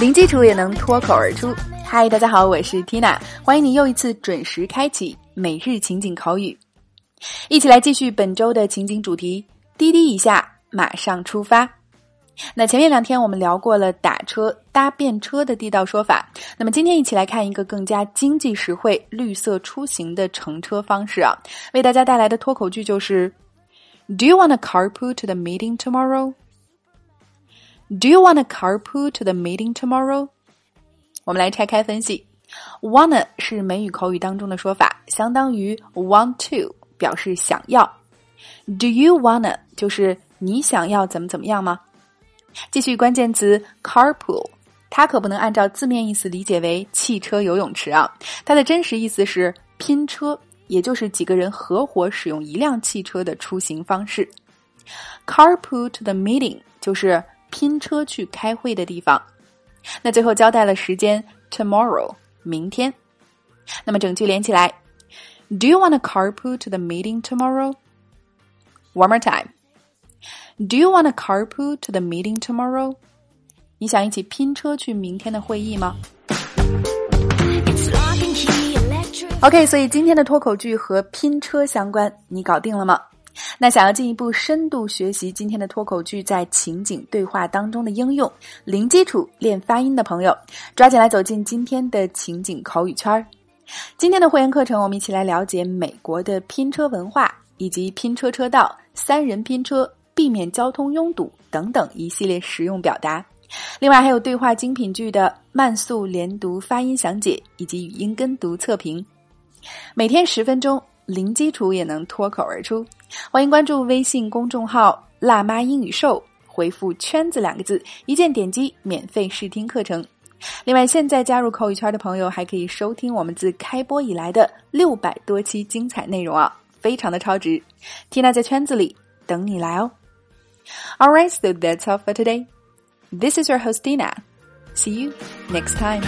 零基础也能脱口而出。嗨，大家好，我是 Tina，欢迎你又一次准时开启每日情景口语，一起来继续本周的情景主题。滴滴一下，马上出发。那前面两天我们聊过了打车、搭便车的地道说法，那么今天一起来看一个更加经济实惠、绿色出行的乘车方式啊！为大家带来的脱口剧就是：Do you want a carpool to the meeting tomorrow？Do you want a carpool to the meeting tomorrow？我们来拆开分析，wanna 是美语口语当中的说法，相当于 want to，表示想要。Do you wanna 就是你想要怎么怎么样吗？继续关键词 carpool，它可不能按照字面意思理解为汽车游泳池啊，它的真实意思是拼车，也就是几个人合伙使用一辆汽车的出行方式。Carpool to the meeting 就是。拼车去开会的地方，那最后交代了时间，tomorrow，明天。那么整句连起来，Do you want a carpool to the meeting tomorrow? One more time. Do you want a carpool to the meeting tomorrow? 你想一起拼车去明天的会议吗？OK，所以今天的脱口剧和拼车相关，你搞定了吗？那想要进一步深度学习今天的脱口剧在情景对话当中的应用，零基础练发音的朋友，抓紧来走进今天的情景口语圈儿。今天的会员课程，我们一起来了解美国的拼车文化，以及拼车车道、三人拼车、避免交通拥堵等等一系列实用表达。另外还有对话精品剧的慢速连读发音详解，以及语音跟读测评。每天十分钟。零基础也能脱口而出，欢迎关注微信公众号“辣妈英语秀”，回复“圈子”两个字，一键点击免费试听课程。另外，现在加入口语圈的朋友还可以收听我们自开播以来的六百多期精彩内容啊，非常的超值。Tina 在圈子里等你来哦。Alright, so that's all for today. This is your host Dina. See you next time.